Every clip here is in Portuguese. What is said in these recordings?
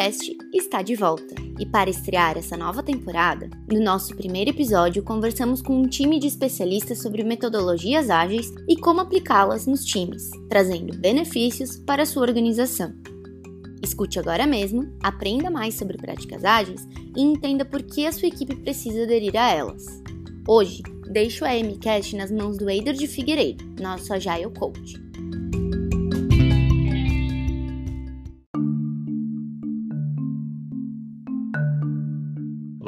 MCast está de volta. E para estrear essa nova temporada, no nosso primeiro episódio conversamos com um time de especialistas sobre metodologias ágeis e como aplicá-las nos times, trazendo benefícios para sua organização. Escute agora mesmo, aprenda mais sobre práticas ágeis e entenda por que a sua equipe precisa aderir a elas. Hoje, deixo a MCast nas mãos do Eider de Figueiredo, nosso Agile Coach.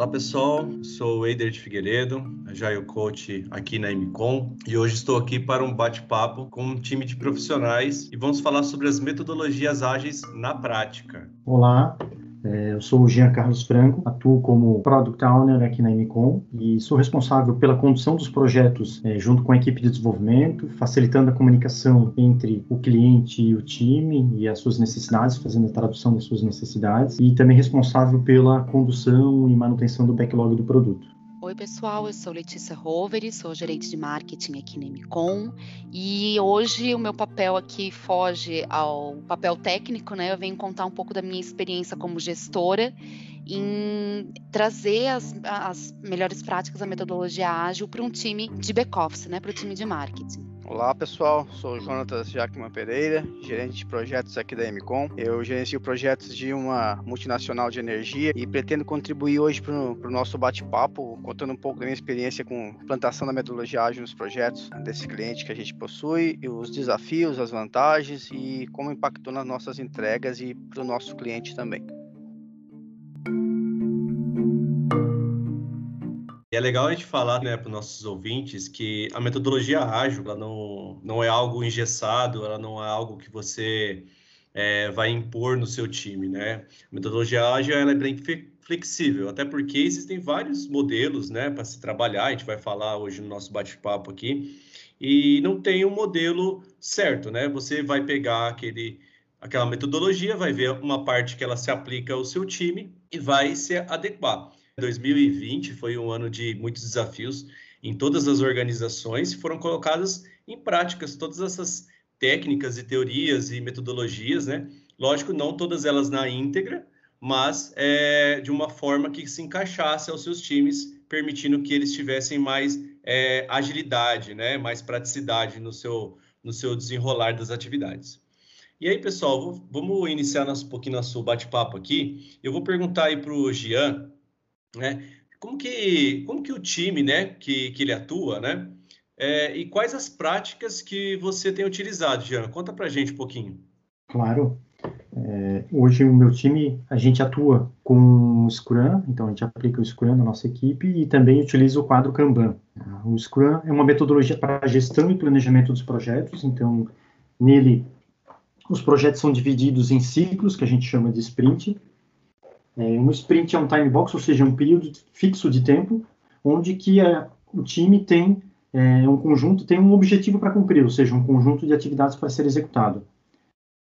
Olá pessoal, sou Eider de Figueiredo, Agile Coach aqui na MCOM e hoje estou aqui para um bate-papo com um time de profissionais e vamos falar sobre as metodologias ágeis na prática. Olá, é, eu sou o Jean Carlos Franco, atuo como Product Owner aqui na MCOM e sou responsável pela condução dos projetos é, junto com a equipe de desenvolvimento, facilitando a comunicação entre o cliente e o time e as suas necessidades, fazendo a tradução das suas necessidades, e também responsável pela condução e manutenção do backlog do produto. Oi, pessoal, eu sou Letícia Roveri, sou gerente de marketing aqui na MCOM e hoje o meu papel aqui foge ao papel técnico, né? Eu venho contar um pouco da minha experiência como gestora em trazer as, as melhores práticas da metodologia ágil para um time de back-office, né? Para o time de marketing. Olá pessoal, sou Jonatas Jackman Pereira, gerente de projetos aqui da MCOM. Eu gerencio projetos de uma multinacional de energia e pretendo contribuir hoje para o nosso bate-papo, contando um pouco da minha experiência com plantação da metodologia ágil nos projetos desse cliente que a gente possui, os desafios, as vantagens e como impactou nas nossas entregas e para o nosso cliente também. E é legal a gente falar né, para os nossos ouvintes que a metodologia ágil ela não, não é algo engessado, ela não é algo que você é, vai impor no seu time. Né? A metodologia ágil ela é bem flexível, até porque existem vários modelos né, para se trabalhar, a gente vai falar hoje no nosso bate-papo aqui, e não tem um modelo certo, né? Você vai pegar aquele, aquela metodologia, vai ver uma parte que ela se aplica ao seu time e vai se adequar. 2020 foi um ano de muitos desafios em todas as organizações e foram colocadas em práticas todas essas técnicas e teorias e metodologias, né? Lógico, não todas elas na íntegra, mas é, de uma forma que se encaixasse aos seus times, permitindo que eles tivessem mais é, agilidade, né? Mais praticidade no seu, no seu desenrolar das atividades. E aí, pessoal, vamos iniciar nosso, um pouquinho nosso bate-papo aqui. Eu vou perguntar aí para o Gian, né? Como que, como que o time, né, que, que ele atua, né? É, e quais as práticas que você tem utilizado, Jean? Conta para a gente um pouquinho. Claro. É, hoje o meu time, a gente atua com o Scrum, então a gente aplica o Scrum na nossa equipe e também utiliza o quadro Kanban. O Scrum é uma metodologia para gestão e planejamento dos projetos, então nele os projetos são divididos em ciclos, que a gente chama de sprint, um sprint é um time box, ou seja, um período fixo de tempo, onde que a, o time tem é, um conjunto, tem um objetivo para cumprir, ou seja, um conjunto de atividades para ser executado.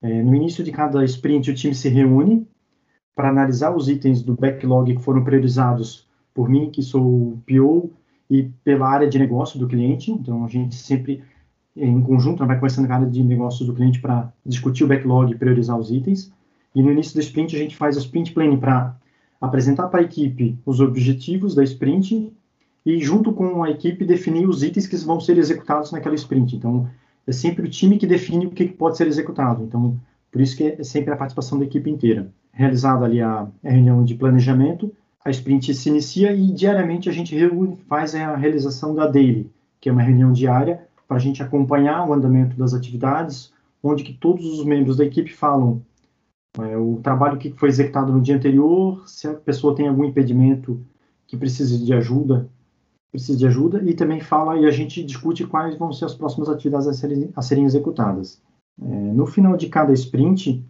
É, no início de cada sprint, o time se reúne para analisar os itens do backlog que foram priorizados por mim, que sou o PO, e pela área de negócio do cliente. Então, a gente sempre, em conjunto, vai conversando com a área de negócios do cliente para discutir o backlog e priorizar os itens. E no início do sprint a gente faz o sprint planning para apresentar para a equipe os objetivos da sprint e junto com a equipe definir os itens que vão ser executados naquela sprint. Então é sempre o time que define o que pode ser executado. Então por isso que é sempre a participação da equipe inteira. Realizada ali a, a reunião de planejamento, a sprint se inicia e diariamente a gente faz a realização da daily, que é uma reunião diária para a gente acompanhar o andamento das atividades, onde que todos os membros da equipe falam é, o trabalho que foi executado no dia anterior, se a pessoa tem algum impedimento que precise de ajuda, precisa de ajuda, e também fala e a gente discute quais vão ser as próximas atividades a serem, a serem executadas. É, no final de cada sprint,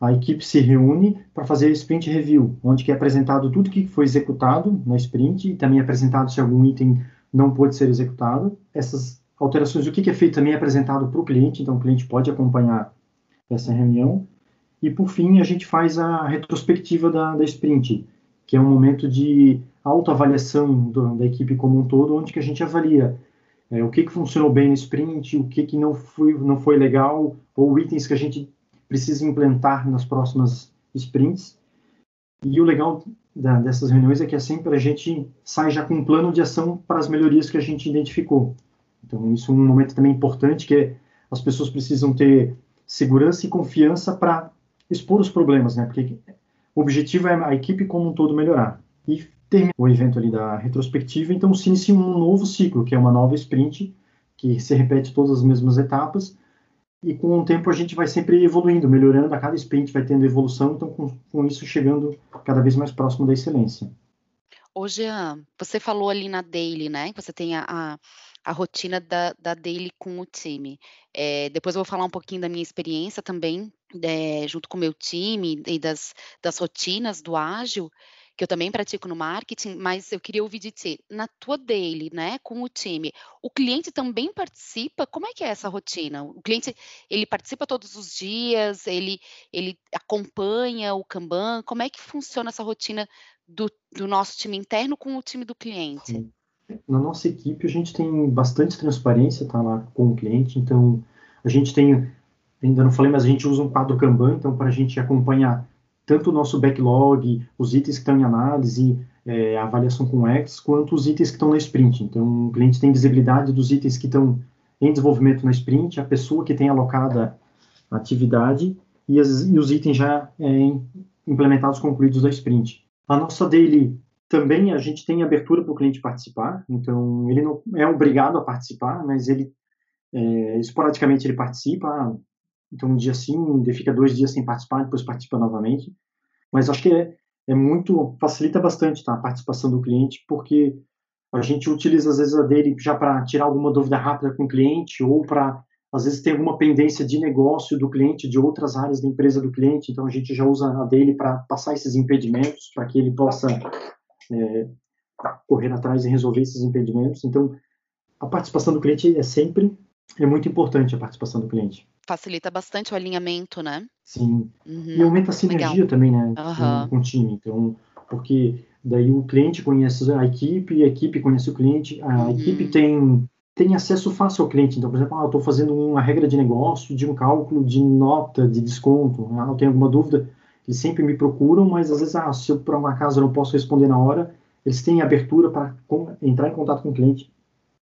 a equipe se reúne para fazer a sprint review, onde é apresentado tudo que foi executado na sprint e também é apresentado se algum item não pôde ser executado. Essas alterações, o que é feito também é apresentado para o cliente, então o cliente pode acompanhar essa reunião. E, por fim, a gente faz a retrospectiva da, da sprint, que é um momento de autoavaliação da equipe como um todo, onde que a gente avalia é, o que, que funcionou bem no sprint, o que, que não, foi, não foi legal, ou itens que a gente precisa implementar nas próximas sprints. E o legal da, dessas reuniões é que é sempre a gente sai já com um plano de ação para as melhorias que a gente identificou. Então, isso é um momento também importante, que é, as pessoas precisam ter segurança e confiança para expor os problemas, né? Porque o objetivo é a equipe como um todo melhorar. E termina o evento ali da retrospectiva, então se inicia um novo ciclo, que é uma nova sprint, que se repete todas as mesmas etapas, e com o tempo a gente vai sempre evoluindo, melhorando, a cada sprint vai tendo evolução, então com, com isso chegando cada vez mais próximo da excelência. Ô Jean, você falou ali na daily, né? Você tem a, a, a rotina da, da daily com o time. É, depois eu vou falar um pouquinho da minha experiência também, é, junto com o meu time e das, das rotinas do ágil que eu também pratico no marketing, mas eu queria ouvir de ti, na tua daily, né, com o time, o cliente também participa? Como é que é essa rotina? O cliente, ele participa todos os dias, ele, ele acompanha o Kanban, como é que funciona essa rotina do, do nosso time interno com o time do cliente? Na nossa equipe, a gente tem bastante transparência, tá lá com o cliente, então a gente tem, ainda não falei, mas a gente usa um quadro Kanban, então para a gente acompanhar tanto o nosso backlog, os itens que estão em análise, é, avaliação com X, quanto os itens que estão na sprint. Então, o cliente tem visibilidade dos itens que estão em desenvolvimento na sprint, a pessoa que tem alocada a atividade e, as, e os itens já é, implementados concluídos da sprint. A nossa daily também a gente tem abertura para o cliente participar, então ele não é obrigado a participar, mas ele é, esporadicamente ele participa, então, um dia sim, ele fica dois dias sem participar, depois participa novamente. Mas acho que é, é muito, facilita bastante tá, a participação do cliente, porque a gente utiliza, às vezes, a dele já para tirar alguma dúvida rápida com o cliente, ou para, às vezes, ter alguma pendência de negócio do cliente, de outras áreas da empresa do cliente. Então, a gente já usa a dele para passar esses impedimentos, para que ele possa é, correr atrás e resolver esses impedimentos. Então, a participação do cliente é sempre é muito importante a participação do cliente facilita bastante o alinhamento, né? Sim. Uhum. E aumenta a sinergia Legal. também, né? Uhum. Com, com, o time. Então, porque daí o cliente conhece a equipe, a equipe conhece o cliente, a uhum. equipe tem tem acesso fácil ao cliente. Então, por exemplo, ah, eu estou fazendo uma regra de negócio, de um cálculo de nota de desconto. Ah, eu tenho alguma dúvida, eles sempre me procuram, mas às vezes, ah, se eu por uma casa não posso responder na hora, eles têm abertura para entrar em contato com o cliente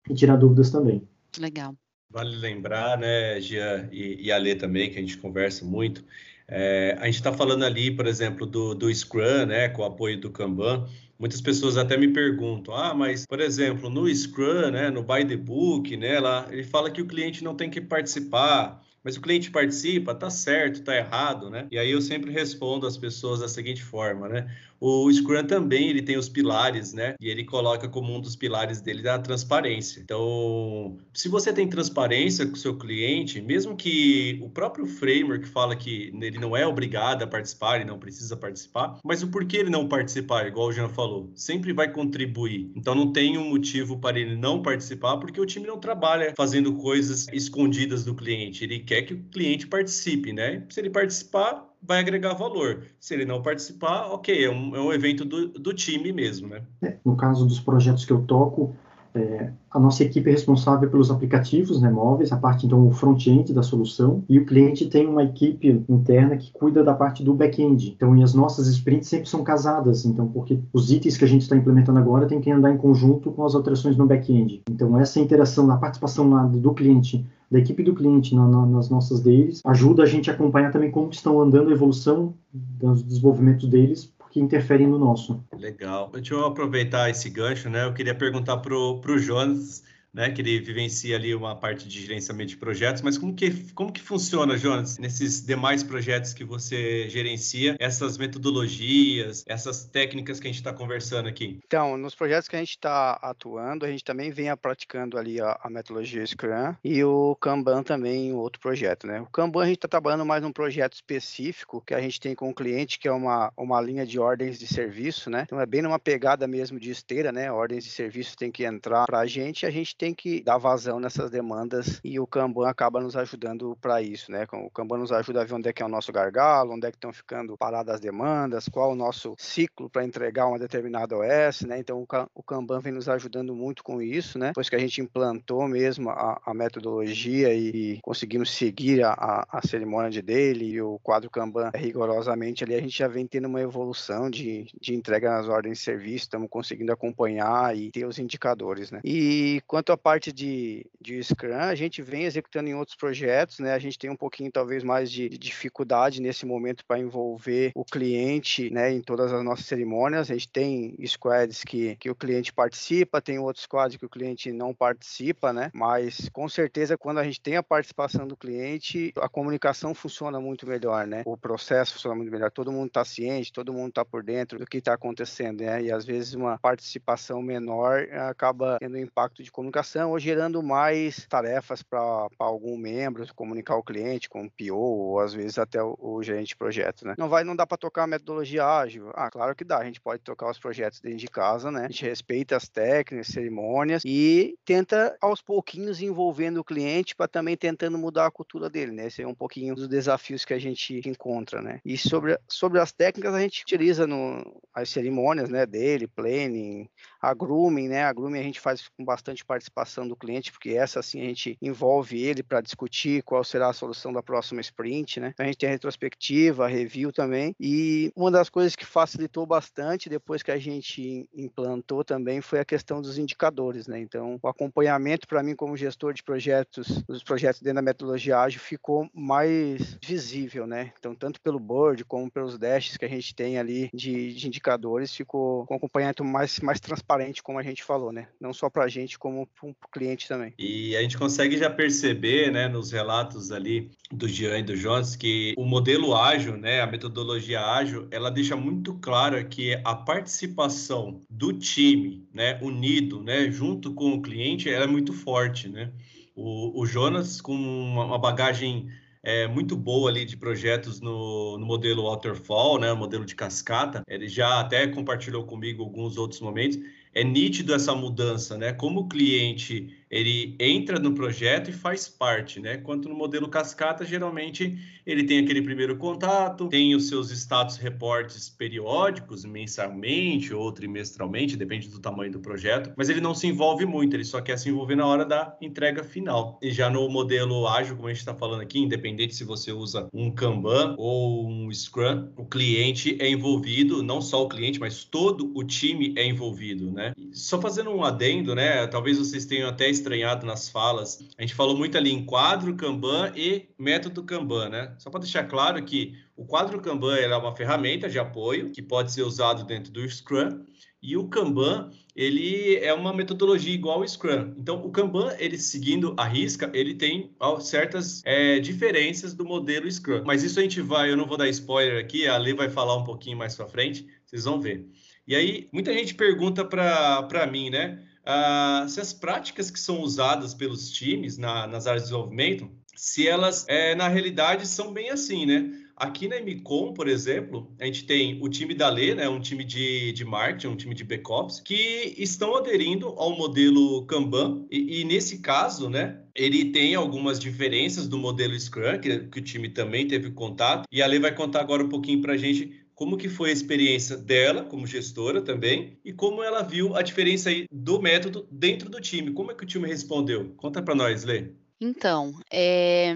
e tirar dúvidas também. Legal. Vale lembrar, né, Gia e, e Ale também, que a gente conversa muito. É, a gente está falando ali, por exemplo, do, do Scrum, né, com o apoio do Kanban. Muitas pessoas até me perguntam, ah, mas, por exemplo, no Scrum, né, no By the Book, né, lá, ele fala que o cliente não tem que participar, mas o cliente participa, tá certo, tá errado, né? E aí eu sempre respondo às pessoas da seguinte forma, né? O Scrum também ele tem os pilares, né? E ele coloca como um dos pilares dele a transparência. Então, se você tem transparência com o seu cliente, mesmo que o próprio framework fala que ele não é obrigado a participar, ele não precisa participar, mas o porquê ele não participar, igual o Jean falou, sempre vai contribuir. Então não tem um motivo para ele não participar, porque o time não trabalha fazendo coisas escondidas do cliente. Ele quer que o cliente participe, né? Se ele participar, vai agregar valor. Se ele não participar, ok, é um, é um evento do, do time mesmo, né? É, no caso dos projetos que eu toco, é, a nossa equipe é responsável pelos aplicativos né, móveis, a parte, então, front-end da solução, e o cliente tem uma equipe interna que cuida da parte do back-end. Então, e as nossas sprints sempre são casadas, então, porque os itens que a gente está implementando agora tem que andar em conjunto com as alterações no back-end. Então, essa interação, a participação lá do cliente da equipe do cliente na, na, nas nossas deles, ajuda a gente a acompanhar também como estão andando a evolução dos desenvolvimentos deles, porque interferem no nosso. Legal. Deixa eu aproveitar esse gancho, né? Eu queria perguntar para o Jonas né, que ele vivencia ali uma parte de gerenciamento de projetos, mas como que, como que funciona, Jonas, nesses demais projetos que você gerencia, essas metodologias, essas técnicas que a gente está conversando aqui? Então, nos projetos que a gente está atuando, a gente também vem praticando ali a, a, metodologia Scrum e o Kanban também outro projeto, né? O Kanban a gente está trabalhando mais num projeto específico que a gente tem com o cliente, que é uma, uma linha de ordens de serviço, né? Então é bem numa pegada mesmo de esteira, né? Ordens de serviço tem que entrar para a gente, a gente tem que dar vazão nessas demandas e o Kanban acaba nos ajudando para isso, né? O Kanban nos ajuda a ver onde é que é o nosso gargalo, onde é que estão ficando paradas as demandas, qual o nosso ciclo para entregar uma determinada OS, né? Então o Kanban vem nos ajudando muito com isso, né? Depois que a gente implantou mesmo a, a metodologia e conseguimos seguir a, a, a cerimônia de dele e o quadro Kanban rigorosamente ali, a gente já vem tendo uma evolução de, de entrega nas ordens de serviço, estamos conseguindo acompanhar e ter os indicadores, né? E quanto à parte de, de Scrum, a gente vem executando em outros projetos, né? A gente tem um pouquinho, talvez, mais de, de dificuldade nesse momento para envolver o cliente, né, em todas as nossas cerimônias. A gente tem squads que, que o cliente participa, tem outros squads que o cliente não participa, né? Mas com certeza quando a gente tem a participação do cliente, a comunicação funciona muito melhor, né? O processo funciona muito melhor. Todo mundo está ciente, todo mundo está por dentro do que está acontecendo, né? E às vezes uma participação menor acaba tendo impacto de comunicação ou gerando mais tarefas para algum membro comunicar o cliente com o PO ou às vezes até o, o gerente de projeto, né? Não vai, não dá para tocar a metodologia ágil. Ah, claro que dá. A gente pode tocar os projetos dentro de casa, né? A gente respeita as técnicas, cerimônias e tenta aos pouquinhos envolvendo o cliente para também tentando mudar a cultura dele, né? Esse é um pouquinho dos desafios que a gente encontra, né? E sobre, sobre as técnicas a gente utiliza no, as cerimônias, né? Dele, planning, a grooming, né? A grooming a gente faz com bastante participação do cliente, porque essa assim a gente envolve ele para discutir qual será a solução da próxima sprint, né? A gente tem a retrospectiva, a review também. E uma das coisas que facilitou bastante depois que a gente implantou também foi a questão dos indicadores, né? Então, o acompanhamento para mim como gestor de projetos, dos projetos dentro da metodologia ágil ficou mais visível, né? Então, tanto pelo board como pelos dashes que a gente tem ali de, de indicadores, ficou com acompanhamento mais, mais transparente, como a gente falou, né? Não só para a gente, como para o cliente também. E a gente consegue já perceber, né, nos relatos ali do Jean e do Jones, que o modelo ágil, né, a metodologia ágil, ela deixa muito claro que a participação do time, né, unido, né, junto com o cliente, ela é muito forte, né? O, o Jonas, com uma bagagem é, muito boa ali de projetos no, no modelo waterfall, né, modelo de cascata. Ele já até compartilhou comigo alguns outros momentos. É nítido essa mudança, né? Como o cliente ele entra no projeto e faz parte, né? Quanto no modelo cascata, geralmente ele tem aquele primeiro contato, tem os seus status reportes periódicos, mensalmente ou trimestralmente, depende do tamanho do projeto, mas ele não se envolve muito, ele só quer se envolver na hora da entrega final. E já no modelo ágil, como a gente está falando aqui, independente se você usa um Kanban ou um Scrum, o cliente é envolvido, não só o cliente, mas todo o time é envolvido, né? só fazendo um adendo, né? Talvez vocês tenham até estranhado nas falas. A gente falou muito ali em quadro Kanban e método Kanban, né? Só para deixar claro que o quadro Kanban é uma ferramenta de apoio que pode ser usado dentro do Scrum e o Kanban ele é uma metodologia igual ao Scrum. Então, o Kanban, ele seguindo a risca, ele tem certas é, diferenças do modelo Scrum. Mas isso a gente vai, eu não vou dar spoiler aqui, a Lê vai falar um pouquinho mais para frente, vocês vão ver. E aí, muita gente pergunta para mim, né? Uh, se as práticas que são usadas pelos times na, nas áreas de desenvolvimento, se elas, é, na realidade, são bem assim, né? Aqui na MCOM, por exemplo, a gente tem o time da Lê, né, um time de, de marketing, um time de backups, que estão aderindo ao modelo Kanban, e, e nesse caso, né, ele tem algumas diferenças do modelo Scrum, que, que o time também teve contato, e a Lê vai contar agora um pouquinho para a gente como que foi a experiência dela como gestora também e como ela viu a diferença aí do método dentro do time. Como é que o time respondeu? Conta para nós, Lê. Então, é,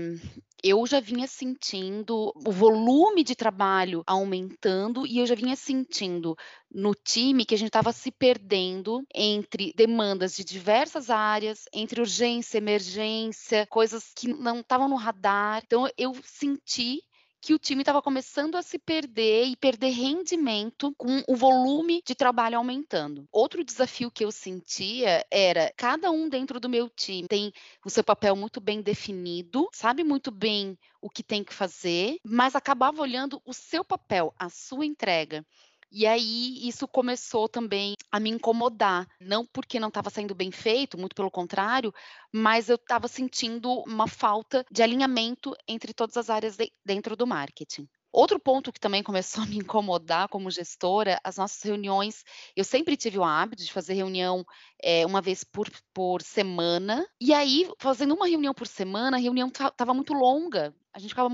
eu já vinha sentindo o volume de trabalho aumentando e eu já vinha sentindo no time que a gente estava se perdendo entre demandas de diversas áreas, entre urgência, emergência, coisas que não estavam no radar. Então eu senti que o time estava começando a se perder e perder rendimento com o volume de trabalho aumentando. Outro desafio que eu sentia era cada um dentro do meu time tem o seu papel muito bem definido, sabe muito bem o que tem que fazer, mas acabava olhando o seu papel, a sua entrega. E aí isso começou também a me incomodar, não porque não estava saindo bem feito, muito pelo contrário, mas eu estava sentindo uma falta de alinhamento entre todas as áreas de, dentro do marketing. Outro ponto que também começou a me incomodar como gestora, as nossas reuniões, eu sempre tive o hábito de fazer reunião é, uma vez por, por semana, e aí, fazendo uma reunião por semana, a reunião estava muito longa, a gente ficava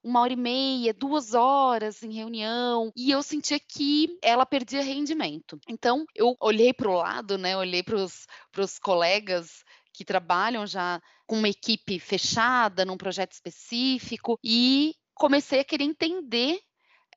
uma hora e meia, duas horas em reunião, e eu sentia que ela perdia rendimento. Então, eu olhei para o lado, né, olhei para os colegas que trabalham já com uma equipe fechada, num projeto específico, e comecei a querer entender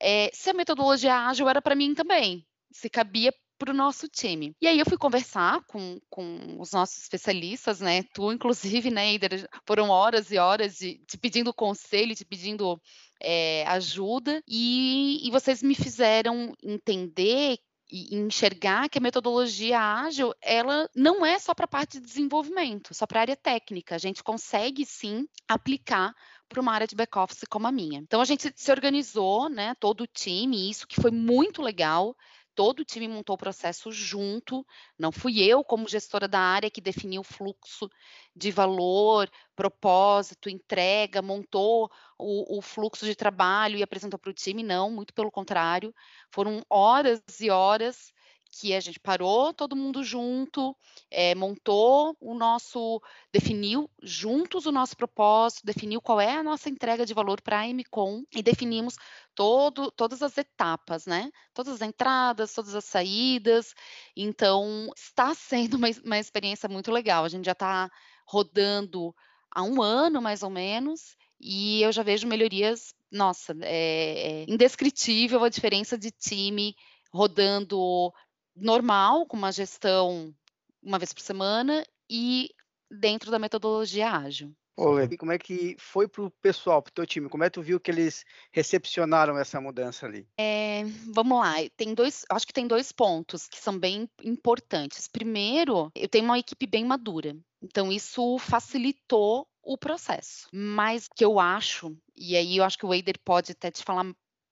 é, se a metodologia ágil era para mim também, se cabia para o nosso time. E aí eu fui conversar com, com os nossos especialistas, né? Tu, inclusive, né, Eider, foram horas e horas de, te pedindo conselho, te pedindo é, ajuda, e, e vocês me fizeram entender e enxergar que a metodologia ágil ela não é só para a parte de desenvolvimento, só para a área técnica. A gente consegue sim aplicar para uma área de back-office como a minha. Então a gente se organizou, né, todo o time, isso que foi muito legal. Todo o time montou o processo junto, não fui eu, como gestora da área, que definiu o fluxo de valor, propósito, entrega, montou o, o fluxo de trabalho e apresentou para o time, não, muito pelo contrário, foram horas e horas que a gente parou todo mundo junto, é, montou o nosso, definiu juntos o nosso propósito, definiu qual é a nossa entrega de valor para a MCOM e definimos todo, todas as etapas, né? Todas as entradas, todas as saídas. Então, está sendo uma, uma experiência muito legal. A gente já está rodando há um ano, mais ou menos, e eu já vejo melhorias, nossa, é, é indescritível a diferença de time rodando normal, com uma gestão uma vez por semana e dentro da metodologia ágil. Ô, e como é que foi para o pessoal, para o teu time? Como é que tu viu que eles recepcionaram essa mudança ali? É, vamos lá, tem dois, acho que tem dois pontos que são bem importantes. Primeiro, eu tenho uma equipe bem madura, então isso facilitou o processo. Mas o que eu acho, e aí eu acho que o Eider pode até te falar,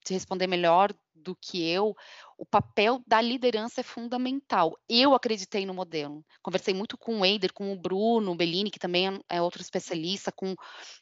te responder melhor do que eu, o papel da liderança é fundamental. Eu acreditei no modelo. Conversei muito com o Eider, com o Bruno Bellini, que também é, é outro especialista, com,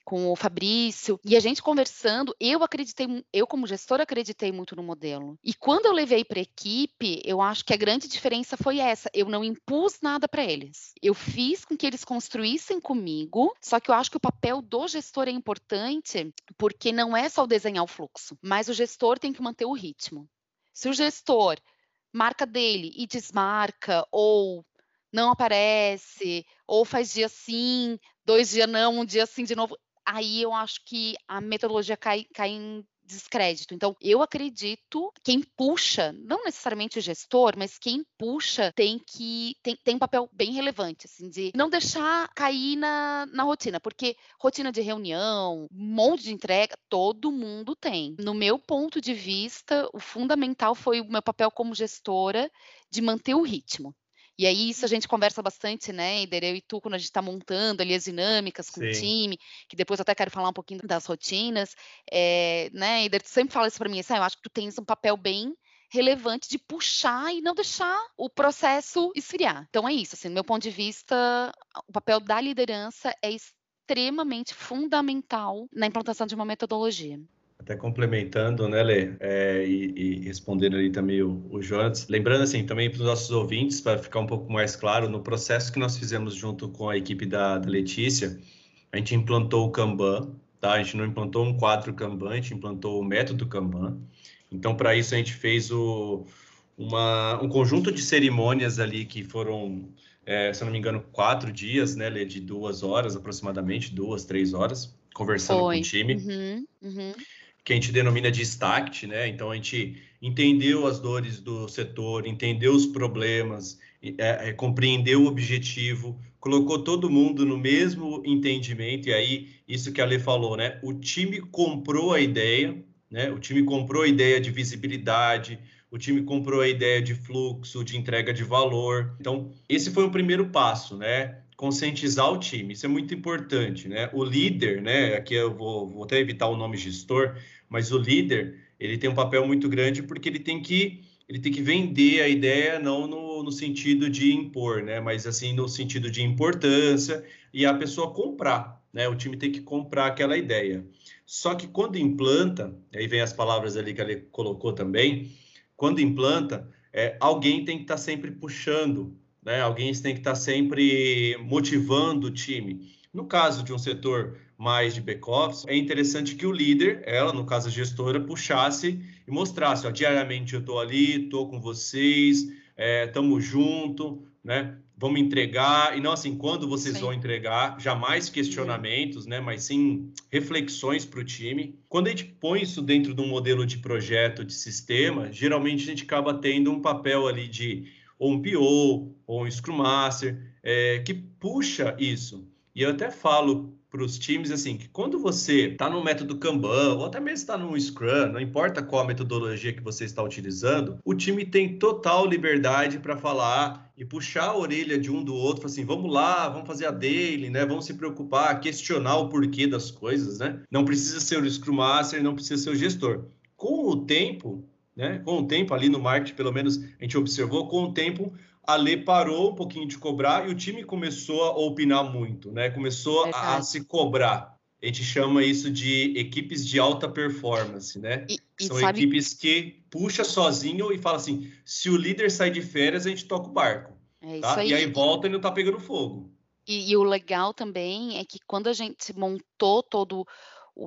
com o Fabrício. E a gente conversando, eu acreditei, eu como gestora acreditei muito no modelo. E quando eu levei para a equipe, eu acho que a grande diferença foi essa. Eu não impus nada para eles. Eu fiz com que eles construíssem comigo, só que eu acho que o papel do gestor é importante, porque não é só desenhar o fluxo, mas o gestor tem que manter o ritmo. Se o gestor marca dele e desmarca, ou não aparece, ou faz dia sim, dois dias não, um dia sim de novo, aí eu acho que a metodologia cai, cai em descrédito. Então, eu acredito quem puxa, não necessariamente o gestor, mas quem puxa tem que tem, tem um papel bem relevante, assim, de não deixar cair na, na rotina, porque rotina de reunião, um monte de entrega, todo mundo tem. No meu ponto de vista, o fundamental foi o meu papel como gestora de manter o ritmo. E aí isso a gente conversa bastante, né, Eider, eu e tu, quando a gente está montando ali as dinâmicas com Sim. o time, que depois eu até quero falar um pouquinho das rotinas, é, né, Eider, tu sempre fala isso para mim, assim, ah, eu acho que tu tens um papel bem relevante de puxar e não deixar o processo esfriar. Então é isso, assim, do meu ponto de vista, o papel da liderança é extremamente fundamental na implantação de uma metodologia. Até complementando, né, Lê, é, e, e, respondendo ali também o, o Jonas. Lembrando, assim, também para os nossos ouvintes, para ficar um pouco mais claro, no processo que nós fizemos junto com a equipe da, da Letícia, a gente implantou o Kanban, tá? A gente não implantou um quadro Kanban, a gente implantou o método Kanban. Então, para isso, a gente fez o, uma, um conjunto de cerimônias ali que foram, é, se eu não me engano, quatro dias, né, Lê, de duas horas aproximadamente, duas, três horas, conversando Foi. com o time. Uhum, uhum que a gente denomina de STACT, né? Então a gente entendeu as dores do setor, entendeu os problemas, é, é, compreendeu o objetivo, colocou todo mundo no mesmo entendimento, e aí, isso que a Lê falou, né? O time comprou a ideia, né? O time comprou a ideia de visibilidade, o time comprou a ideia de fluxo, de entrega de valor. Então, esse foi o primeiro passo, né? conscientizar o time, isso é muito importante, né? O líder, né? Aqui eu vou, vou até evitar o nome gestor, mas o líder ele tem um papel muito grande porque ele tem que ele tem que vender a ideia não no, no sentido de impor, né? Mas assim no sentido de importância e a pessoa comprar, né? O time tem que comprar aquela ideia. Só que quando implanta, aí vem as palavras ali que ele colocou também, quando implanta, é, alguém tem que estar tá sempre puxando, né? Alguém tem que estar tá sempre motivando o time. No caso de um setor mais de back-office, é interessante que o líder, ela, no caso a gestora, puxasse e mostrasse, ó, diariamente eu estou ali, estou com vocês, estamos é, junto, né? vamos entregar, e não assim, quando vocês sim. vão entregar, jamais questionamentos, né, mas sim reflexões para o time. Quando a gente põe isso dentro de um modelo de projeto, de sistema, geralmente a gente acaba tendo um papel ali de ou um PO, ou um Scrum Master, é, que puxa isso. E eu até falo para os times assim que quando você está no método Kanban ou até mesmo está no Scrum, não importa qual metodologia que você está utilizando, o time tem total liberdade para falar e puxar a orelha de um do outro, assim, vamos lá, vamos fazer a daily, né? Vamos se preocupar, questionar o porquê das coisas, né? Não precisa ser o Scrum Master, não precisa ser o gestor. Com o tempo, né? Com o tempo ali no marketing, pelo menos a gente observou, com o tempo a Lê parou um pouquinho de cobrar e o time começou a opinar muito, né? Começou a, a, se cobrar. A gente chama isso de equipes de alta performance, né? E, e São sabe... equipes que puxa sozinho e fala assim: se o líder sai de férias, a gente toca o barco. É tá? aí. E aí volta e não tá pegando fogo. E, e, o legal também é que quando a gente montou todo,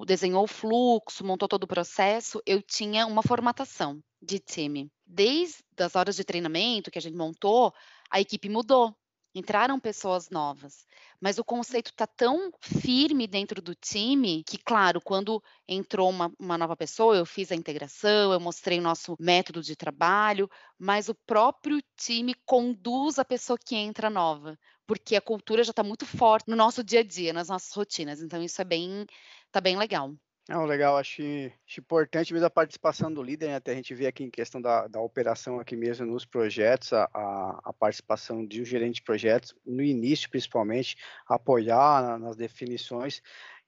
desenhou o fluxo, montou todo o processo, eu tinha uma formatação de time desde as horas de treinamento que a gente montou, a equipe mudou. Entraram pessoas novas, mas o conceito está tão firme dentro do time que, claro, quando entrou uma, uma nova pessoa, eu fiz a integração, eu mostrei o nosso método de trabalho, mas o próprio time conduz a pessoa que entra nova, porque a cultura já está muito forte no nosso dia a dia, nas nossas rotinas. Então, isso é bem, tá bem legal. Não, legal, acho, acho importante mesmo a participação do líder, né? até a gente vê aqui em questão da, da operação aqui mesmo nos projetos, a, a, a participação de um gerente de projetos, no início principalmente, apoiar na, nas definições,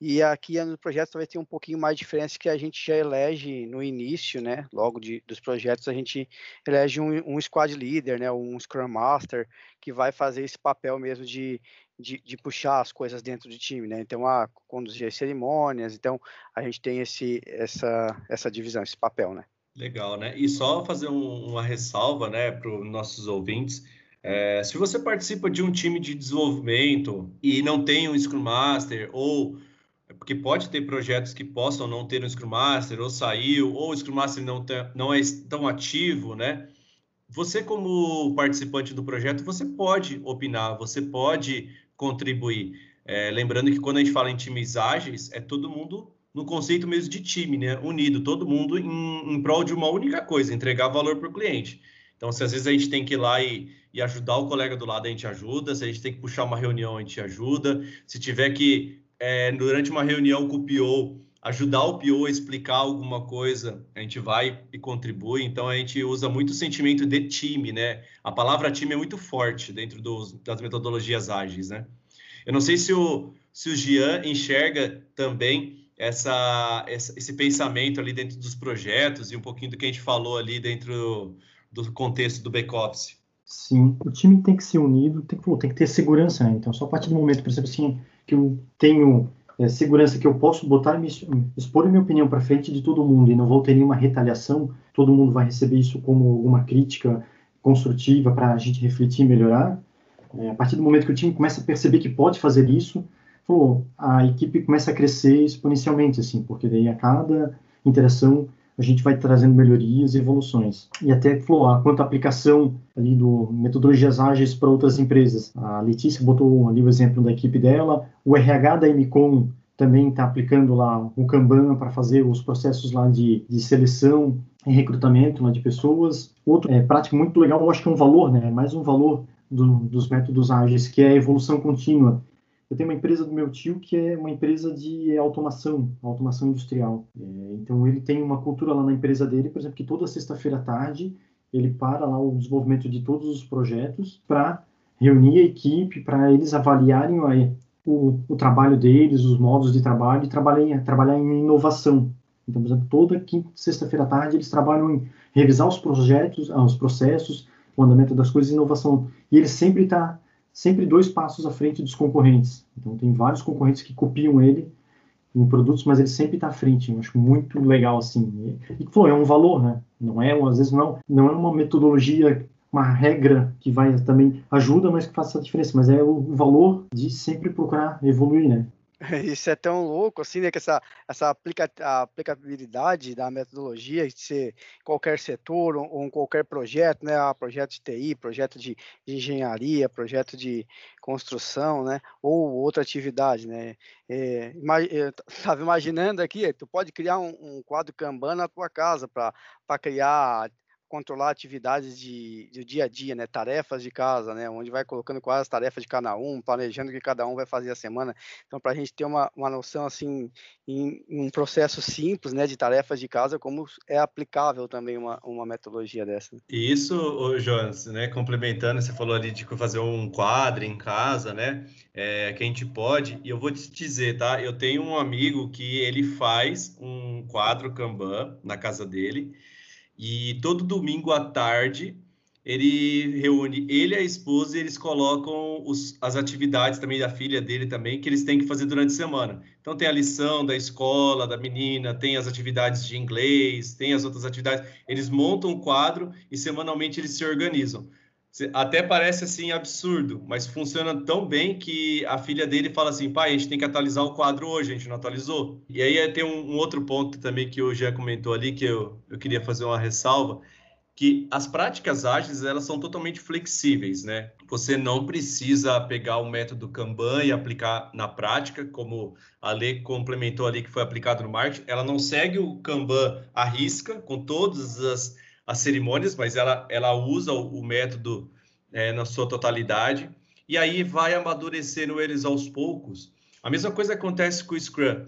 e aqui no projeto talvez tenha um pouquinho mais de diferença que a gente já elege no início, né? Logo de, dos projetos, a gente elege um, um squad leader, né? Um Scrum Master, que vai fazer esse papel mesmo de, de, de, puxar as coisas dentro do time, né? Então, a conduzir as cerimônias, então a gente tem esse, essa, essa divisão, esse papel, né? Legal, né? E só fazer um, uma ressalva, né, para os nossos ouvintes. É, se você participa de um time de desenvolvimento e não tem um Scrum Master ou porque pode ter projetos que possam não ter um Scrum Master, ou saiu, ou o Scrum Master não, tem, não é tão ativo, né? Você, como participante do projeto, você pode opinar, você pode contribuir. É, lembrando que quando a gente fala em times ágeis, é todo mundo no conceito mesmo de time, né? Unido, todo mundo em, em prol de uma única coisa, entregar valor para o cliente. Então, se às vezes a gente tem que ir lá e, e, ajudar o colega do lado, a gente ajuda. Se a gente tem que puxar uma reunião, a gente ajuda. Se tiver que é, durante uma reunião PO, ajudar o PO a explicar alguma coisa, a gente vai e contribui. Então, a gente usa muito o sentimento de time, né? A palavra time é muito forte dentro dos, das metodologias ágeis, né? Eu não sei se o, se o Gian enxerga também essa, essa, esse pensamento ali dentro dos projetos e um pouquinho do que a gente falou ali dentro do contexto do back-office. Sim, o time tem que ser unido, tem tem que ter segurança, né? Então, só a partir do momento, por exemplo, assim, que eu tenho é, segurança que eu posso botar, me, expor minha opinião para frente de todo mundo e não vou ter nenhuma retaliação, todo mundo vai receber isso como uma crítica construtiva para a gente refletir e melhorar. É, a partir do momento que o time começa a perceber que pode fazer isso, falou, a equipe começa a crescer exponencialmente, assim, porque daí a cada interação a gente vai trazendo melhorias e evoluções. E até falou, ah, quanto à aplicação ali do metodologias ágeis para outras empresas. A Letícia botou ali o exemplo da equipe dela, o RH da Emicom também está aplicando lá o Kanban para fazer os processos lá de, de seleção e recrutamento lá de pessoas. Outro é, prático muito legal, eu acho que é um valor, né? Mais um valor do, dos métodos ágeis, que é a evolução contínua. Eu tenho uma empresa do meu tio que é uma empresa de automação, automação industrial. É, então ele tem uma cultura lá na empresa dele, por exemplo, que toda sexta-feira à tarde ele para lá o desenvolvimento de todos os projetos para reunir a equipe, para eles avaliarem o, o, trabalho deles, os modos de trabalho e trabalhar em, trabalhar em inovação. Então, por exemplo, toda sexta-feira à tarde eles trabalham em revisar os projetos, ah, os processos, o andamento das coisas inovação. E ele sempre está sempre dois passos à frente dos concorrentes. Então, tem vários concorrentes que copiam ele em produtos, mas ele sempre está à frente. Eu acho muito legal assim. E, e é um valor, né? Não é, às vezes não, não é uma metodologia, uma regra que vai também ajuda, mas que faça a diferença. Mas é o valor de sempre procurar evoluir, né? Isso é tão louco, assim, né? Que essa, essa aplica, aplicabilidade da metodologia de ser qualquer setor ou, ou qualquer projeto, né? Ah, projeto de TI, projeto de, de, engenharia, projeto de construção, né? Ou outra atividade, né? É, estava imaginando aqui, tu pode criar um, um quadro Kanban na tua casa para criar controlar atividades de, de dia a dia, né, tarefas de casa, né, onde vai colocando quais as tarefas de cada um, planejando o que cada um vai fazer a semana. Então, para a gente ter uma, uma noção assim, em, em, um processo simples, né, de tarefas de casa, como é aplicável também uma, uma metodologia dessa. Isso, Jonas, né, complementando, você falou ali de fazer um quadro em casa, né, é, que a gente pode, e eu vou te dizer, tá, eu tenho um amigo que ele faz um quadro Kanban na casa dele, e todo domingo à tarde ele reúne ele e a esposa e eles colocam os, as atividades também da filha dele também que eles têm que fazer durante a semana. Então tem a lição da escola da menina, tem as atividades de inglês, tem as outras atividades. Eles montam um quadro e semanalmente eles se organizam. Até parece assim absurdo, mas funciona tão bem que a filha dele fala assim: pai, a gente tem que atualizar o quadro hoje, a gente não atualizou. E aí tem um, um outro ponto também que o Jean comentou ali, que eu, eu queria fazer uma ressalva, que as práticas ágeis elas são totalmente flexíveis, né? Você não precisa pegar o método Kanban e aplicar na prática, como a lei complementou ali que foi aplicado no marketing. Ela não segue o Kanban à risca, com todas as as cerimônias, mas ela, ela usa o, método é, na sua totalidade, e aí vai amadurecendo eles aos poucos. A mesma coisa acontece com o Scrum.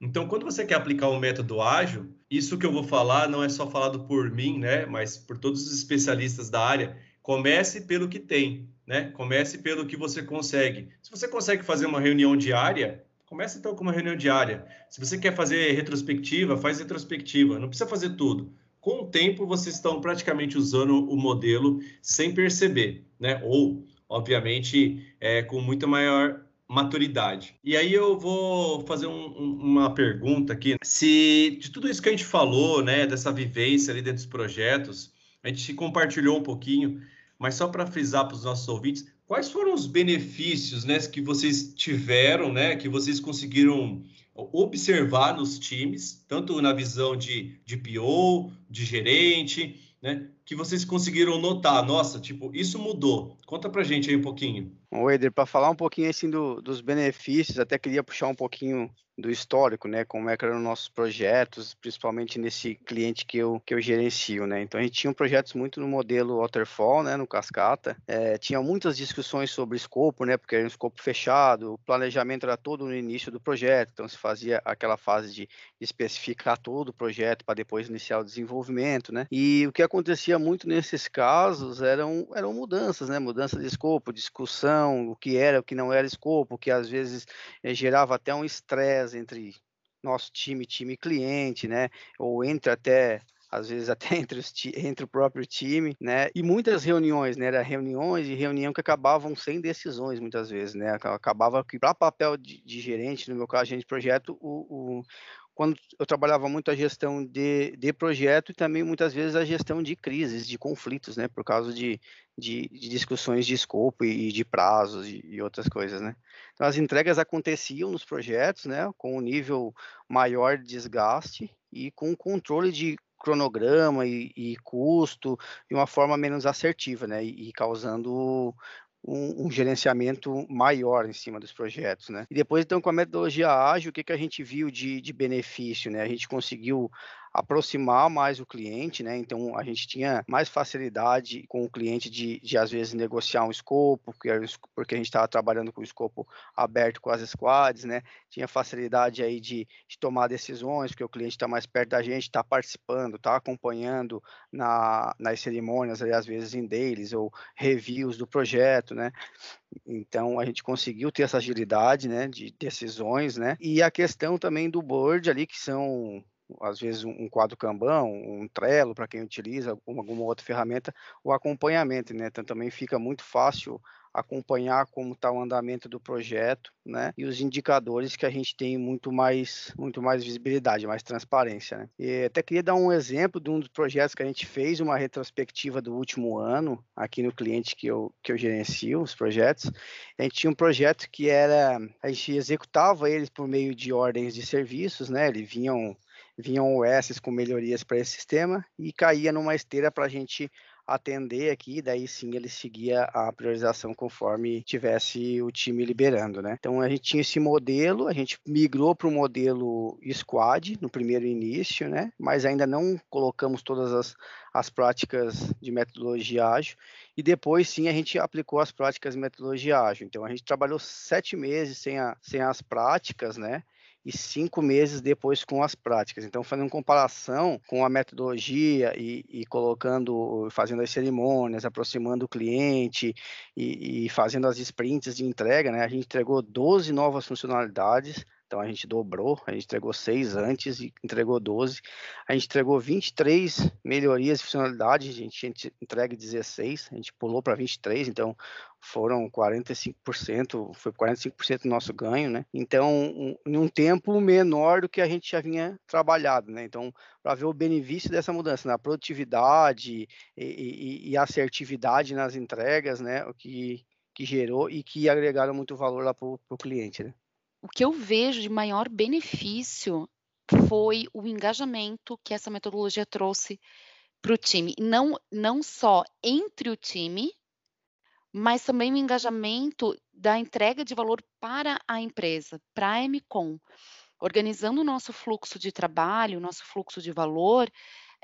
Então, quando você quer aplicar um método ágil, isso que eu vou falar não é só falado por mim, né, mas por todos os especialistas da área. Comece pelo que tem, né? Comece pelo que você consegue. Se você consegue fazer uma reunião diária, comece então com uma reunião diária. Se você quer fazer retrospectiva, faz retrospectiva. Não precisa fazer tudo com o tempo vocês estão praticamente usando o modelo sem perceber, né? Ou, obviamente, é, com muita maior maturidade. E aí eu vou fazer um, uma pergunta aqui. Se de tudo isso que a gente falou, né, dessa vivência ali dentro dos projetos, a gente compartilhou um pouquinho, mas só para frisar para os nossos ouvintes, quais foram os benefícios, né, que vocês tiveram, né, que vocês conseguiram observar nos times, tanto na visão de, de PO, de gerente, né? Que vocês conseguiram notar, nossa, tipo, isso mudou. Conta pra gente aí um pouquinho. O Eder, para falar um pouquinho assim do, dos benefícios, até queria puxar um pouquinho do histórico, né, como é que eram nossos projetos, principalmente nesse cliente que eu, que eu gerencio, né, então a gente tinha projetos muito no modelo waterfall, né, no cascata, é, tinha muitas discussões sobre escopo, né, porque era um escopo fechado, o planejamento era todo no início do projeto, então se fazia aquela fase de especificar todo o projeto para depois iniciar o desenvolvimento, né, e o que acontecia muito nesses casos eram, eram mudanças, né, mudança de escopo, discussão, o que era, o que não era escopo, que às vezes é, gerava até um estresse entre nosso time, time cliente, né? Ou entre até às vezes até entre, os, entre o próprio time, né? E muitas reuniões, né? Era reuniões e reunião que acabavam sem decisões, muitas vezes, né? Acabava que, para papel de, de, gerente, no meu caso, gerente de projeto, o, o, quando eu trabalhava muito a gestão de, de projeto e também muitas vezes a gestão de crises, de conflitos, né, por causa de, de, de discussões de escopo e, de prazos e, e, outras coisas, né. Então as entregas aconteciam nos projetos, né, com um nível maior de desgaste e com controle de cronograma e, e custo de uma forma menos assertiva, né, e, e causando um, um, gerenciamento maior em cima dos projetos, né? E depois, então, com a metodologia ágil, o que, que a gente viu de, de benefício, né? A gente conseguiu aproximar mais o cliente, né? Então a gente tinha mais facilidade com o cliente de, de às vezes negociar um escopo, porque, a gente estava trabalhando com o escopo aberto com as squads, né? Tinha facilidade aí de, de tomar decisões, porque o cliente está mais perto da gente, está participando, está acompanhando na, nas cerimônias, ali, às vezes em deles ou reviews do projeto, né? Então a gente conseguiu ter essa agilidade, né, de decisões, né? E a questão também do board ali que são às vezes um quadro Kanban, um Trello para quem utiliza alguma, alguma outra ferramenta, o acompanhamento, né? Então também fica muito fácil acompanhar como está o andamento do projeto, né? E os indicadores que a gente tem muito mais, muito mais visibilidade, mais transparência, né? E até queria dar um exemplo de um dos projetos que a gente fez, uma retrospectiva do último ano, aqui no cliente que eu, que eu gerencio, os projetos. A gente tinha um projeto que era, a gente executava eles por meio de ordens de serviços, né? Eles vinham vinham OS com melhorias para esse sistema e caía numa esteira para a gente atender aqui, daí sim ele seguia a priorização conforme tivesse o time liberando, né? Então a gente tinha esse modelo, a gente migrou para o modelo squad no primeiro início, né? Mas ainda não colocamos todas as, as práticas de metodologia ágil e depois sim a gente aplicou as práticas de metodologia ágil. Então a gente trabalhou sete meses sem, a, sem as práticas, né? E cinco meses depois com as práticas. Então, fazendo comparação com a metodologia e, e colocando, fazendo as cerimônias, aproximando o cliente e, e, fazendo as sprints de entrega, né? A gente entregou 12 novas funcionalidades então a gente dobrou, a gente entregou seis antes e entregou 12. A gente entregou 23 melhorias de funcionalidade, a gente entrega 16, a gente pulou para 23, então foram 45%, foi 45% do nosso ganho, né? Então, um, em um tempo menor do que a gente já vinha trabalhado, né? Então, para ver o benefício dessa mudança na produtividade e, e, e assertividade nas entregas, né? O que, que gerou e que agregaram muito valor lá para o cliente, né? O que eu vejo de maior benefício foi o engajamento que essa metodologia trouxe para o time. Não, não só entre o time, mas também o engajamento da entrega de valor para a empresa, para a MCOM. Organizando o nosso fluxo de trabalho, o nosso fluxo de valor,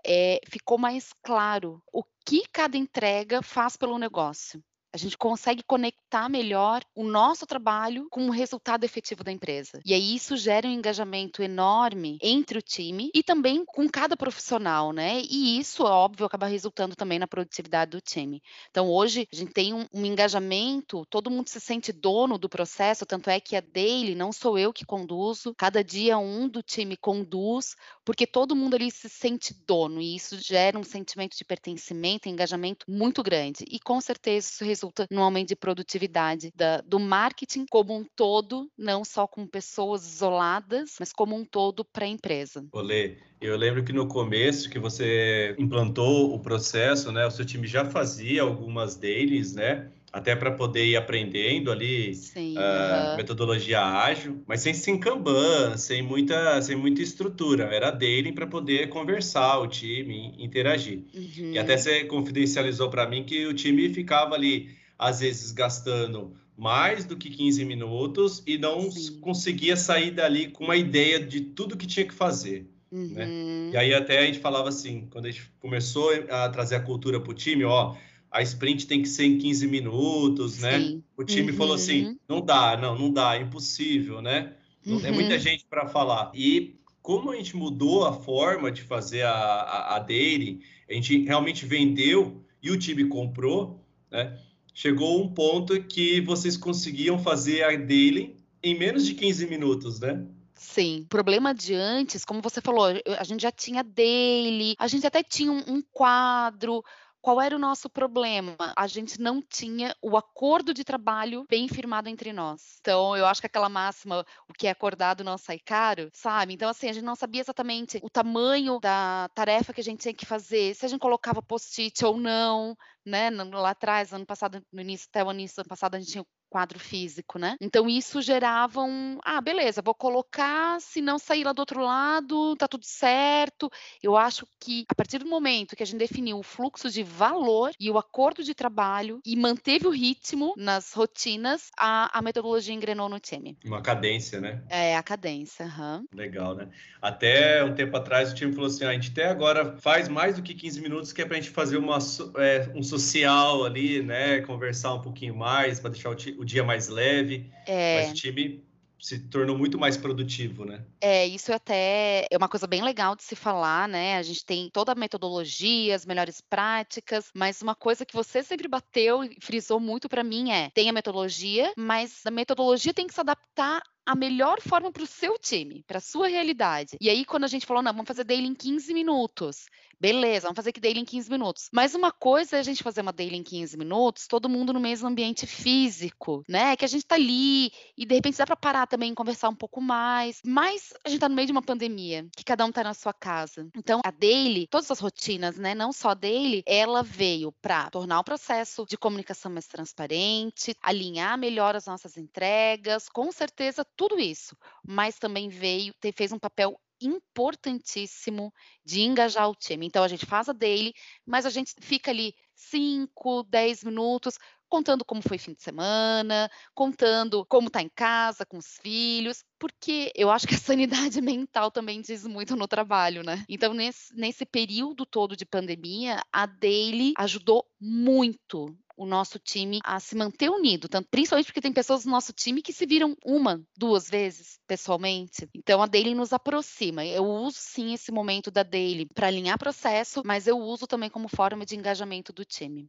é, ficou mais claro o que cada entrega faz pelo negócio. A gente consegue conectar melhor o nosso trabalho com o resultado efetivo da empresa. E aí isso gera um engajamento enorme entre o time e também com cada profissional, né? E isso, óbvio, acaba resultando também na produtividade do time. Então, hoje, a gente tem um, um engajamento, todo mundo se sente dono do processo, tanto é que a daily não sou eu que conduzo, cada dia um do time conduz, porque todo mundo ali se sente dono e isso gera um sentimento de pertencimento, engajamento muito grande. E com certeza isso resulta no aumento de produtividade da, do marketing como um todo, não só com pessoas isoladas, mas como um todo para a empresa. Olê, eu lembro que no começo que você implantou o processo, né, o seu time já fazia algumas dailies, né? Até para poder ir aprendendo ali Sim, uh, uhum. metodologia ágil, mas sem, sem Kanban, sem muita, sem muita estrutura. Era daily para poder conversar o time, interagir. Uhum. E até você confidencializou para mim que o time ficava ali, às vezes, gastando mais do que 15 minutos e não Sim. conseguia sair dali com uma ideia de tudo que tinha que fazer. Né? Uhum. Né? E aí até a gente falava assim, quando a gente começou a trazer a cultura para o time, ó, a sprint tem que ser em 15 minutos, né? Sim. O time uhum. falou assim: não dá, não, não dá, é impossível, né? Uhum. É muita gente para falar. E como a gente mudou a forma de fazer a, a, a daily, a gente realmente vendeu e o time comprou, né? Chegou um ponto que vocês conseguiam fazer a daily em menos de 15 minutos, né? Sim. O problema de antes, como você falou, a gente já tinha daily, a gente até tinha um, um quadro, qual era o nosso problema? A gente não tinha o acordo de trabalho bem firmado entre nós. Então, eu acho que aquela máxima, o que é acordado não sai caro, sabe? Então, assim, a gente não sabia exatamente o tamanho da tarefa que a gente tinha que fazer, se a gente colocava post-it ou não, né? Lá atrás, ano passado, no início, até o início do ano passado, a gente tinha quadro físico, né? Então isso gerava um, ah, beleza, vou colocar, se não sair lá do outro lado, tá tudo certo. Eu acho que a partir do momento que a gente definiu o fluxo de valor e o acordo de trabalho e manteve o ritmo nas rotinas, a, a metodologia engrenou no time. Uma cadência, né? É, a cadência, uhum. Legal, né? Até um tempo atrás o time falou assim, ah, a gente até agora faz mais do que 15 minutos que é pra gente fazer uma, é, um social ali, né? Conversar um pouquinho mais, para deixar o, o dia mais leve, é. mas o time se tornou muito mais produtivo, né? É, isso até é uma coisa bem legal de se falar, né? A gente tem toda a metodologia, as melhores práticas, mas uma coisa que você sempre bateu e frisou muito para mim é: tem a metodologia, mas a metodologia tem que se adaptar a melhor forma para o seu time, para a sua realidade. E aí, quando a gente falou, não, vamos fazer daily em 15 minutos. Beleza, vamos fazer que daily em 15 minutos. Mas uma coisa é a gente fazer uma daily em 15 minutos, todo mundo no mesmo ambiente físico, né? Que a gente tá ali e de repente dá para parar também conversar um pouco mais. Mas a gente tá no meio de uma pandemia, que cada um tá na sua casa. Então, a daily, todas as rotinas, né, não só a daily, ela veio para tornar o processo de comunicação mais transparente, alinhar melhor as nossas entregas, com certeza tudo isso, mas também veio, fez um papel importantíssimo de engajar o time. Então a gente faz a daily, mas a gente fica ali 5, 10 minutos contando como foi fim de semana, contando como tá em casa com os filhos, porque eu acho que a sanidade mental também diz muito no trabalho, né? Então, nesse, nesse período todo de pandemia, a Daily ajudou muito o nosso time a se manter unido, tanto, principalmente porque tem pessoas no nosso time que se viram uma, duas vezes pessoalmente. Então a Daily nos aproxima. Eu uso sim esse momento da Daily para alinhar processo, mas eu uso também como forma de engajamento do time.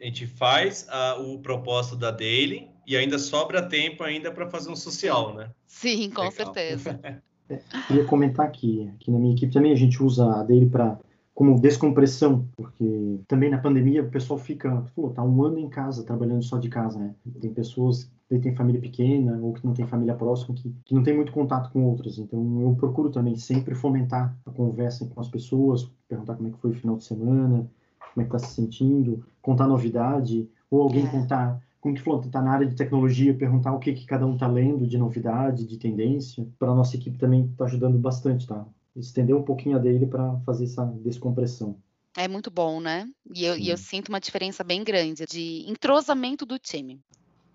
A gente faz uh, o propósito da Daily e ainda sobra tempo ainda para fazer um social, né? Sim, com Legal. certeza. É, queria comentar aqui, aqui na minha equipe também a gente usa a Daily para como descompressão, porque também na pandemia o pessoal fica, falou, tá um ano em casa, trabalhando só de casa, né? Tem pessoas que têm família pequena ou que não tem família próxima, que, que não tem muito contato com outras. Então eu procuro também sempre fomentar a conversa com as pessoas, perguntar como é que foi o final de semana, como é que tá se sentindo, contar novidade, ou alguém é. contar como que falou, tá na área de tecnologia, perguntar o que, que cada um tá lendo de novidade, de tendência. Para a nossa equipe também está ajudando bastante, tá? Estender um pouquinho a dele para fazer essa descompressão. É muito bom, né? E eu, e eu, sinto uma diferença bem grande de entrosamento do time.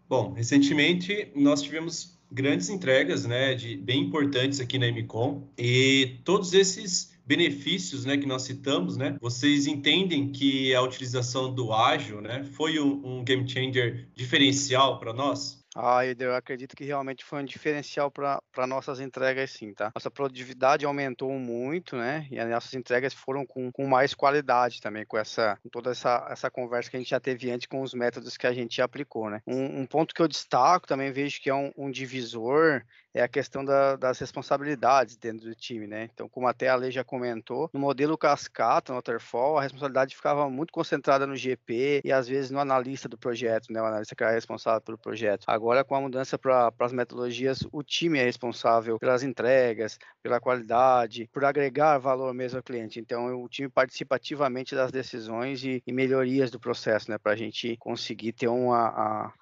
Bom, recentemente nós tivemos grandes entregas, né, de bem importantes aqui na MCOM e todos esses benefícios, né, que nós citamos, né, vocês entendem que a utilização do ágil, né, foi um, um game changer diferencial para nós? Ah, eu acredito que realmente foi um diferencial para nossas entregas, sim, tá? Nossa produtividade aumentou muito, né? E as nossas entregas foram com, com mais qualidade também, com essa com toda essa, essa conversa que a gente já teve antes com os métodos que a gente aplicou, né? Um, um ponto que eu destaco também vejo que é um, um divisor é a questão da, das responsabilidades dentro do time, né? Então, como até a lei já comentou, no modelo cascata, no waterfall, a responsabilidade ficava muito concentrada no GP e às vezes no analista do projeto, né? O analista que era responsável pelo projeto. Agora, com a mudança para as metodologias, o time é responsável pelas entregas, pela qualidade, por agregar valor mesmo ao cliente. Então, o time participa ativamente das decisões e, e melhorias do processo, né? Para a gente conseguir ter uma, a,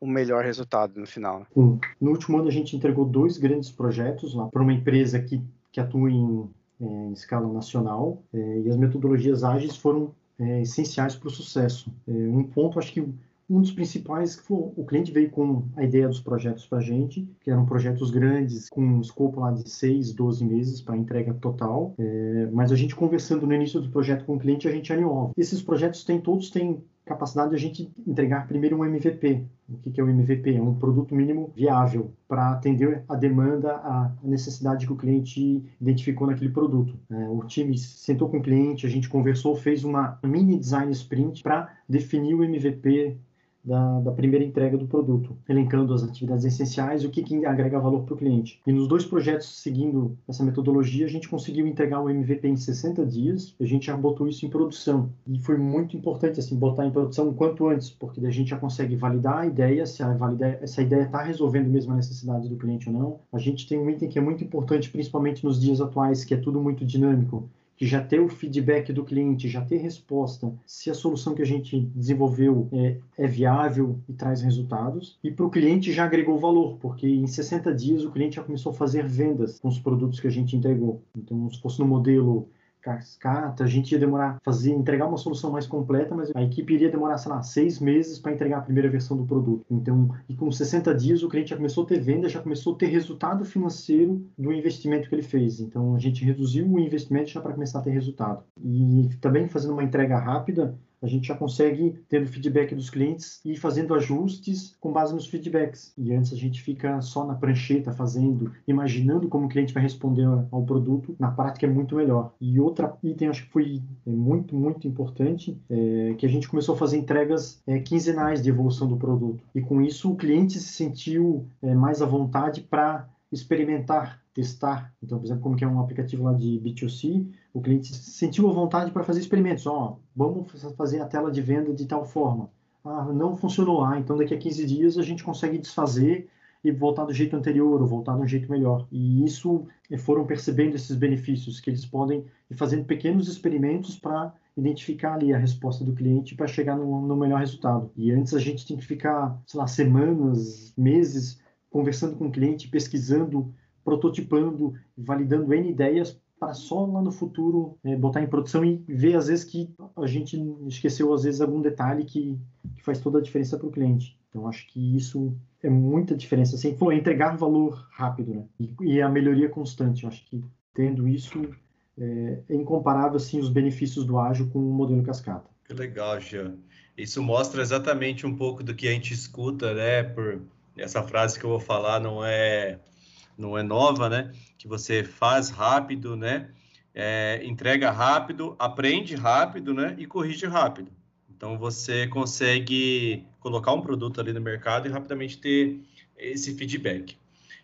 o melhor resultado no final. Sim. No último ano a gente entregou dois grandes projetos lá para uma empresa que, que atua em, é, em escala nacional é, e as metodologias ágeis foram é, essenciais para o sucesso. É, um ponto, acho que um dos principais que foi, o cliente veio com a ideia dos projetos para a gente, que eram projetos grandes, com um escopo lá de 6, 12 meses para entrega total, é, mas a gente conversando no início do projeto com o cliente, a gente alinhou. Esses projetos têm, todos têm capacidade de a gente entregar primeiro um MVP. O que é o MVP? É um produto mínimo viável para atender a demanda, a necessidade que o cliente identificou naquele produto. É, o time sentou com o cliente, a gente conversou, fez uma mini design sprint para definir o MVP da, da, primeira entrega do produto, elencando as atividades essenciais e o que, que agrega valor para o cliente. E nos dois projetos seguindo essa metodologia, a gente conseguiu entregar o MVP em 60 dias, a gente já botou isso em produção. E foi muito importante assim botar em produção o quanto antes, porque a gente já consegue validar a ideia, se a valida, essa ideia está resolvendo mesmo a necessidade do cliente ou não. A gente tem um item que é muito importante, principalmente nos dias atuais, que é tudo muito dinâmico que já ter o feedback do cliente, já ter resposta se a solução que a gente desenvolveu é, é viável e traz resultados. E para o cliente já agregou valor, porque em 60 dias o cliente já começou a fazer vendas com os produtos que a gente entregou. Então, se fosse no modelo cascata, a gente ia demorar fazer entregar uma solução mais completa, mas a equipe iria demorar, sei lá, seis meses para entregar a primeira versão do produto. Então, e com 60 dias o cliente já começou a ter venda, já começou a ter resultado financeiro do investimento que ele fez. Então, a gente reduziu o investimento já para começar a ter resultado. E também fazendo uma entrega rápida, a gente já consegue, tendo feedback dos clientes, e fazendo ajustes com base nos feedbacks. E antes a gente fica só na prancheta fazendo, imaginando como o cliente vai responder ao produto, na prática é muito melhor. E outra item, acho que foi é, muito, muito importante, é que a gente começou a fazer entregas é, quinzenais de evolução do produto. E com isso o cliente se sentiu é, mais à vontade para experimentar, testar. Então, por exemplo, como que é um aplicativo lá de B2C, o cliente sentiu a vontade para fazer experimentos. Ó, vamos fazer a tela de venda de tal forma. Ah, não funcionou. Ah, então daqui a 15 dias a gente consegue desfazer e voltar do jeito anterior ou voltar de um jeito melhor. E isso eh, foram percebendo esses benefícios que eles podem ir fazendo pequenos experimentos para identificar ali a resposta do cliente para chegar no, no, melhor resultado. E antes a gente tem que ficar, sei lá, semanas, meses conversando com o cliente, pesquisando, prototipando, validando N ideias para só lá no futuro é, botar em produção e ver às vezes que a gente esqueceu às vezes algum detalhe que, que faz toda a diferença para o cliente. Então acho que isso é muita diferença. Assim, foi entregar valor rápido, né? E, e, a melhoria constante. Eu acho que tendo isso é, é incomparável assim os benefícios do ágil com o modelo cascata. Que legal, Jean. Isso mostra exatamente um pouco do que a gente escuta, né? Por essa frase que eu vou falar não é não é nova, né? Que você faz rápido, né? É, entrega rápido, aprende rápido, né? E corrige rápido. Então você consegue colocar um produto ali no mercado e rapidamente ter esse feedback.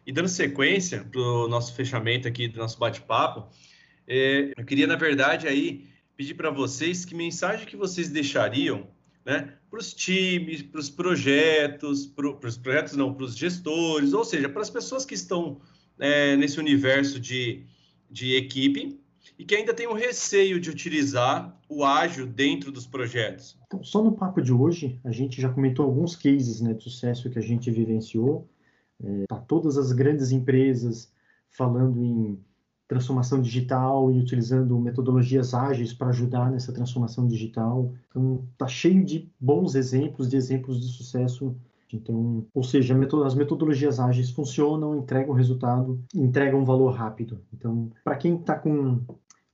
E dando sequência para o nosso fechamento aqui do nosso bate-papo, é, eu queria, na verdade, aí pedir para vocês que mensagem que vocês deixariam né, para os times, para os projetos, para os projetos não, para os gestores, ou seja, para as pessoas que estão é, nesse universo de, de equipe e que ainda tem o receio de utilizar o ágil dentro dos projetos. Então, só no papo de hoje, a gente já comentou alguns cases né, de sucesso que a gente vivenciou. É, tá todas as grandes empresas falando em transformação digital e utilizando metodologias ágeis para ajudar nessa transformação digital. Então, tá cheio de bons exemplos, de exemplos de sucesso. Então, ou seja, as metodologias ágeis funcionam, entregam resultado, entregam valor rápido. Então, para quem está com,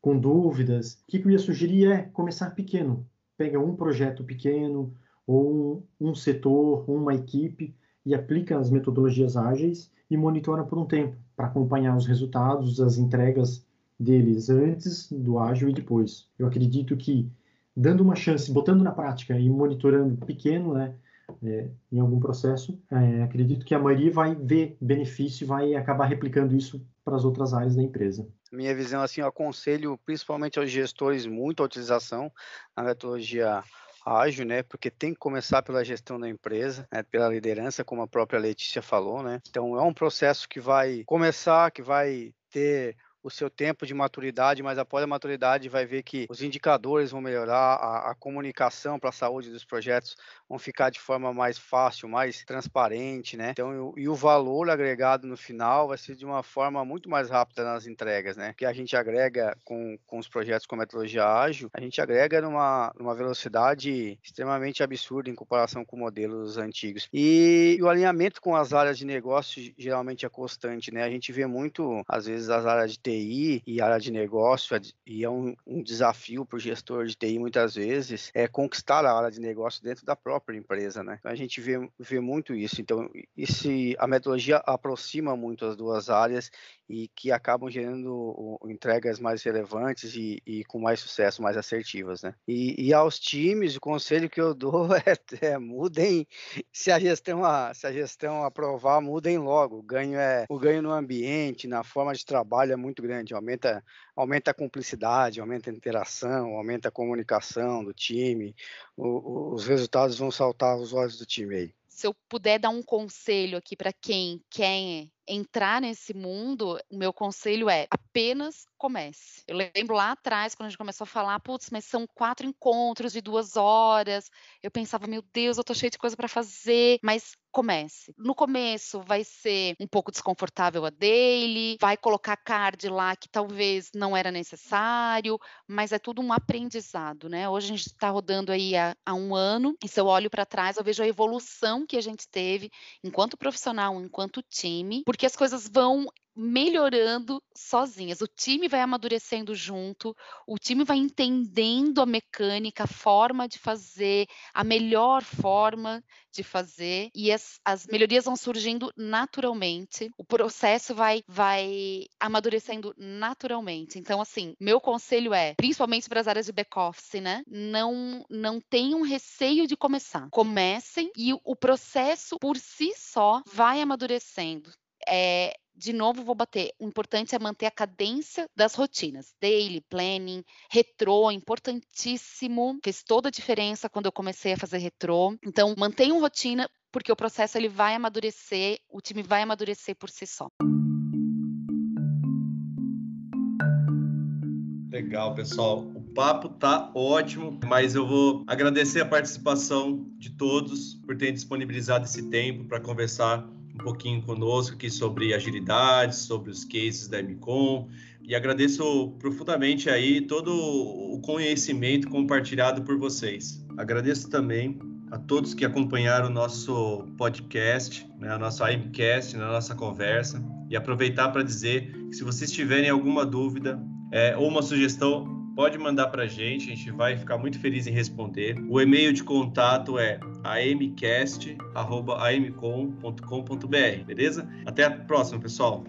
com dúvidas, o que, eu ia sugerir é começar pequeno. Pega um projeto pequeno ou um, um setor, uma equipe e aplica as metodologias ágeis e monitora por um tempo para acompanhar os resultados, as entregas deles antes do ágil e depois. Eu acredito que dando uma chance, botando na prática e monitorando pequeno, né, é, em algum processo, é, acredito que a maioria vai ver benefício e vai acabar replicando isso para as outras áreas da empresa. Minha visão, assim, eu aconselho principalmente aos gestores muito a utilização da metodologia ágil, né? Porque tem que começar pela gestão da empresa, né? pela liderança, como a própria Letícia falou, né? Então é um processo que vai começar, que vai ter o seu tempo de maturidade, mas após a maturidade vai ver que os indicadores vão melhorar, a, a comunicação para a saúde dos projetos vão ficar de forma mais fácil, mais transparente, né? Então, e o valor agregado no final vai ser de uma forma muito mais rápida nas entregas, né? Que a gente agrega com, com os projetos com metodologia ágil, a gente agrega numa, numa velocidade extremamente absurda em comparação com modelos antigos. E, e o alinhamento com as áreas de negócio geralmente é constante, né? A gente vê muito, às vezes, as áreas de TI TI e área de negócio, e é um, um desafio para o gestor de TI muitas vezes, é conquistar a área de negócio dentro da própria empresa, né? Então a gente vê, vê muito isso. Então, esse, a metodologia aproxima muito as duas áreas e que acabam gerando entregas mais relevantes e, e, com mais sucesso, mais assertivas, né? E, e, aos times, o conselho que eu dou é, é, mudem, se a gestão a, se a gestão aprovar, mudem logo. O ganho é o ganho no ambiente, na forma de trabalho é muito grande, aumenta aumenta a cumplicidade, aumenta a interação, aumenta a comunicação do time, o, os resultados vão saltar aos olhos do time aí se eu puder dar um conselho aqui para quem quer entrar nesse mundo, o meu conselho é apenas comece. Eu lembro lá atrás, quando a gente começou a falar, putz, mas são quatro encontros de duas horas. Eu pensava, meu Deus, eu tô cheio de coisa para fazer, mas comece. No começo vai ser um pouco desconfortável a daily, vai colocar card lá que talvez não era necessário, mas é tudo um aprendizado, né? Hoje a gente está rodando aí há, há, um ano, e se eu olho para trás, eu vejo a evolução que a gente teve enquanto profissional, enquanto time, porque as coisas vão melhorando sozinhas. O time vai amadurecendo junto, o time vai entendendo a mecânica, a forma de fazer, a melhor forma de fazer, e as, as melhorias vão surgindo naturalmente, o processo vai, vai amadurecendo naturalmente. Então, assim, meu conselho é, principalmente para as áreas de back-office, né? Não, não tenham receio de começar. Comecem e o processo por si só vai amadurecendo. É, de novo, vou bater. O importante é manter a cadência das rotinas. Daily, planning, retrô, importantíssimo. Fez toda a diferença quando eu comecei a fazer retrô. Então, mantenham rotina, porque o processo ele vai amadurecer, o time vai amadurecer por si só. Legal, pessoal. O papo tá ótimo, mas eu vou agradecer a participação de todos por terem disponibilizado esse tempo para conversar um pouquinho conosco aqui sobre agilidade, sobre os cases da MCOM e agradeço profundamente aí todo o conhecimento compartilhado por vocês. Agradeço também a todos que acompanharam o nosso podcast, né, a nossa IMCast, na nossa conversa e aproveitar para dizer que se vocês tiverem alguma dúvida é, ou uma sugestão, pode mandar para a gente, a gente vai ficar muito feliz em responder. O e-mail de contato é amcast.amcom.com.br, beleza? Até a próxima, pessoal!